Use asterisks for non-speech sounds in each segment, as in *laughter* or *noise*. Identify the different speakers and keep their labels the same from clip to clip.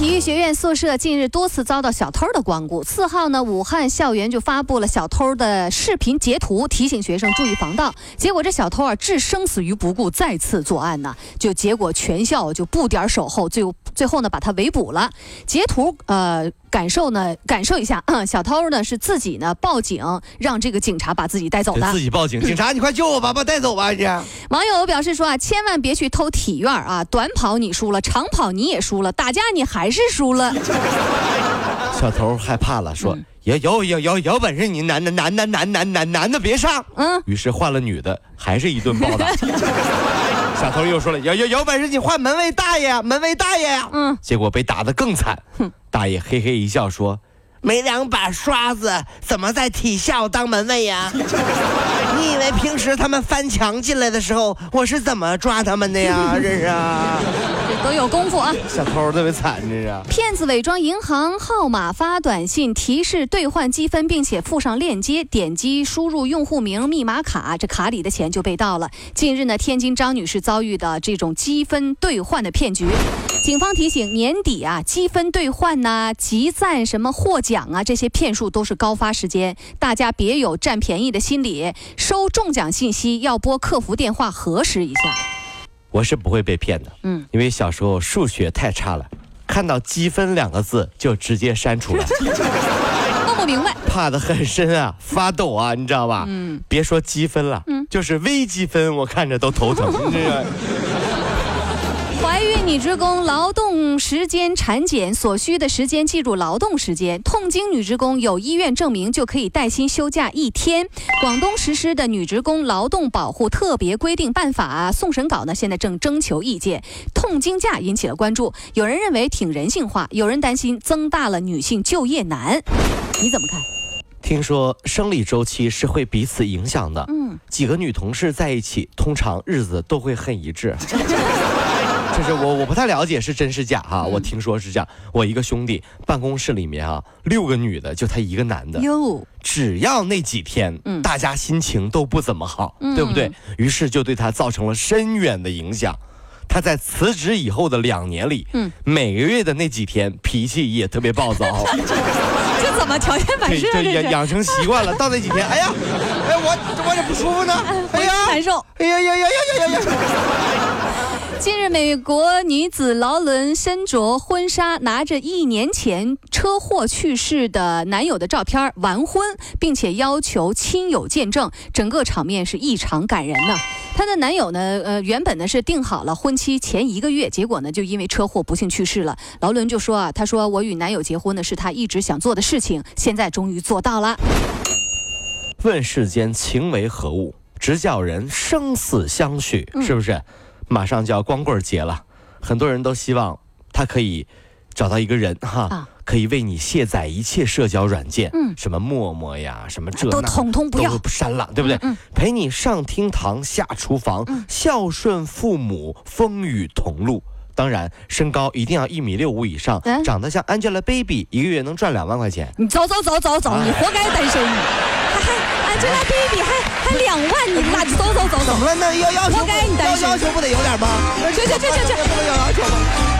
Speaker 1: 体育学院宿舍近日多次遭到小偷的光顾。四号呢，武汉校园就发布了小偷的视频截图，提醒学生注意防盗。结果这小偷啊，置生死于不顾，再次作案呢。就结果全校就布点守候，最最后呢把他围捕了。截图呃。感受呢？感受一下，嗯，小偷呢是自己呢报警，让这个警察把自己带走的。
Speaker 2: 自己报警，*laughs* 警察你快救我吧，把带走吧，这。
Speaker 1: 网友表示说啊，千万别去偷体院啊，短跑你输了，长跑你也输了，打架你还是输了。*laughs*
Speaker 2: 小偷害怕了，说有有有有有本事你男的男的男男男男的别上，嗯，于是换了女的，还是一顿暴打。*laughs* 小偷又说了：“有有有本事你换门卫大爷，门卫大爷呀！”嗯，结果被打得更惨。哼，大爷嘿嘿一笑说：“没两把刷子，怎么在体校当门卫呀？” *laughs* 你以为平时他们翻墙进来的时候，我是怎么抓他们的呀？这是啊，
Speaker 1: 这都有功夫啊！
Speaker 2: 小偷特别惨，这是。
Speaker 1: 骗子伪装银行号码发短信提示兑换积分，并且附上链接，点击输入用户名、密码卡，这卡里的钱就被盗了。近日呢，天津张女士遭遇的这种积分兑换的骗局。警方提醒：年底啊，积分兑换呐、集赞、什么获奖啊，这些骗术都是高发时间，大家别有占便宜的心理。收中奖信息要拨客服电话核实一下。
Speaker 2: 我是不会被骗的，嗯，因为小时候数学太差了，看到积分两个字就直接删除了，*laughs*
Speaker 1: 弄不明白，
Speaker 2: 怕的很深啊，发抖啊，你知道吧？嗯，别说积分了，嗯，就是微积分，我看着都头疼。*laughs* 这个。
Speaker 1: 怀孕女职工劳动时间产检所需的时间计入劳动时间，痛经女职工有医院证明就可以带薪休假一天。广东实施的女职工劳动保护特别规定办法送审稿呢，现在正征求意见。痛经假引起了关注，有人认为挺人性化，有人担心增大了女性就业难。你怎么看？
Speaker 2: 听说生理周期是会彼此影响的。嗯，几个女同事在一起，通常日子都会很一致。就是我，我不太了解是真是假哈。我听说是这样，我一个兄弟办公室里面啊，六个女的，就他一个男的。哟，只要那几天，大家心情都不怎么好，对不对？于是就对他造成了深远的影响。他在辞职以后的两年里，嗯，每个月的那几天脾气也特别暴躁。*laughs*
Speaker 1: 这怎么条件反射？
Speaker 2: 对养养成习惯了，到那几天，哎呀，哎我我也不舒服呢，*laughs*
Speaker 1: 哎呀难受，
Speaker 2: 哎呀呀呀呀呀呀！
Speaker 1: 近日，美国女子劳伦身着婚纱，拿着一年前车祸去世的男友的照片完婚，并且要求亲友见证，整个场面是异常感人呢。她的男友呢，呃，原本呢是定好了婚期前一个月，结果呢就因为车祸不幸去世了。劳伦就说啊，她说我与男友结婚呢是她一直想做的事情，现在终于做到了。
Speaker 2: 问世间情为何物，直叫人生死相许，是不是？马上就要光棍节了，很多人都希望他可以找到一个人哈，可以为你卸载一切社交软件，嗯，什么陌陌呀，什么这
Speaker 1: 都统统不要
Speaker 2: 删了，对不对？嗯，陪你上厅堂下厨房，孝顺父母，风雨同路。当然，身高一定要一米六五以上，长得像 Angelababy，一个月能赚两万块钱。
Speaker 1: 你走走走走走，你活该单身。还还 Angelababy 还还两万，你俩走走走走。
Speaker 2: 怎么了？那要要求，
Speaker 1: 活该你单身。
Speaker 2: 要求不得有点吗？
Speaker 1: 去去去去去，
Speaker 2: 不能有要求吗？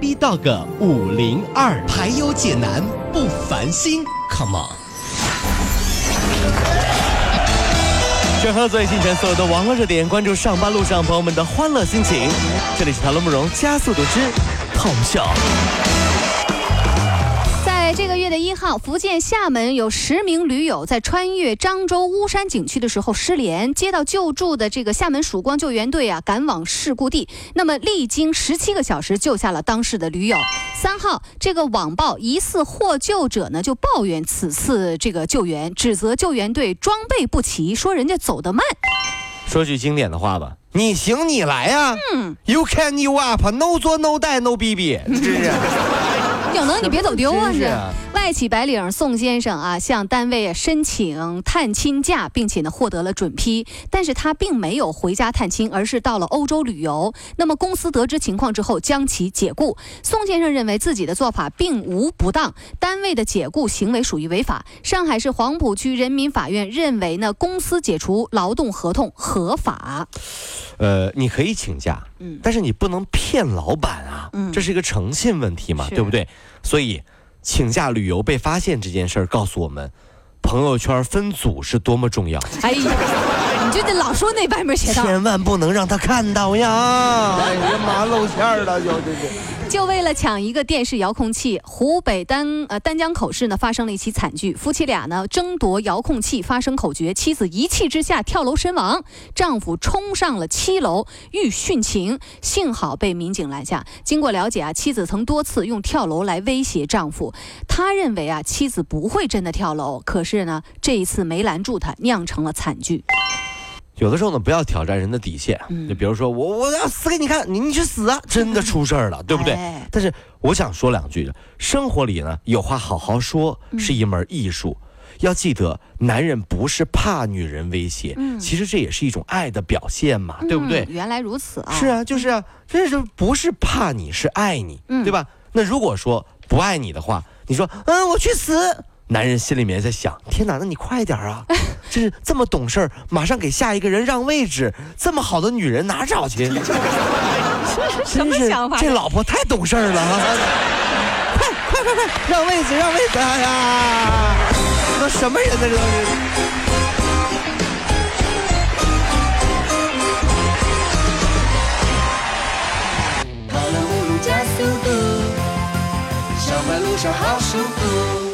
Speaker 3: 逼到个五零二，排忧解难不烦心，Come on！
Speaker 2: 整合最新全所有的网络热点，关注上班路上朋友们的欢乐心情。这里是《唐乐慕容加速度之痛笑》。
Speaker 1: 在这个月。的一号，福建厦门有十名驴友在穿越漳州巫山景区的时候失联，接到救助的这个厦门曙光救援队啊，赶往事故地。那么历经十七个小时救下了当事的驴友。三号，这个网曝疑似获救者呢就抱怨此次这个救援，指责救援队装备不齐，说人家走得慢。
Speaker 2: 说句经典的话吧，你行你来呀、嗯，You can you up，no 做 no die no bb，真是。
Speaker 1: 有能你别走丢啊！这
Speaker 2: 真是
Speaker 1: 外企白领宋先生啊，向单位申请探亲假，并且呢获得了准批，但是他并没有回家探亲，而是到了欧洲旅游。那么公司得知情况之后，将其解雇。宋先生认为自己的做法并无不当，单位的解雇行为属于违法。上海市黄浦区人民法院认为呢，公司解除劳动合同合法。
Speaker 2: 呃，你可以请假，
Speaker 1: 嗯
Speaker 2: 但是你不能骗老板啊，
Speaker 1: 嗯
Speaker 2: 这是一个诚信问题嘛，对不对？所以，请假旅游被发现这件事儿，告诉我们，朋友圈分组是多么重要，
Speaker 1: 哎呀，*laughs* 你就得老说那外面写道。
Speaker 2: 千万不能让他看到呀！哎呀妈，露馅儿了，就这这。
Speaker 1: 就为了抢一个电视遥控器，湖北丹呃丹江口市呢发生了一起惨剧，夫妻俩呢争夺遥控器发生口角，妻子一气之下跳楼身亡，丈夫冲上了七楼欲殉情，幸好被民警拦下。经过了解啊，妻子曾多次用跳楼来威胁丈夫，他认为啊妻子不会真的跳楼，可是呢这一次没拦住他，酿成了惨剧。
Speaker 2: 有的时候呢，不要挑战人的底线。
Speaker 1: 嗯
Speaker 2: 就比如说我我要死给你看，你你去死啊！真的出事儿了，对不对？
Speaker 1: 哎
Speaker 2: 但是我想说两句，生活里呢有话好好说
Speaker 1: 嗯
Speaker 2: 是一门艺术。要记得，男人不是怕女人威胁，
Speaker 1: 嗯
Speaker 2: 其实这也是一种爱的表现嘛，对不对
Speaker 1: 嗯？原来如此啊！
Speaker 2: 是啊，就是啊，这是不是怕你是爱你，
Speaker 1: 嗯
Speaker 2: 对吧？那如果说不爱你的话，你说嗯我去死，男人心里面在想，天哪，那你快点啊！*laughs* 这是这么懂事儿，马上给下一个人让位置，这么好的女人哪找去？*laughs*
Speaker 1: 什么
Speaker 2: 真是
Speaker 1: 想法？
Speaker 2: 这老婆太懂事儿了啊！快快快快，让位置让位置！哎呀，都什么人呢？这都是。
Speaker 4: 跑了五路加速度，上班路上好舒服。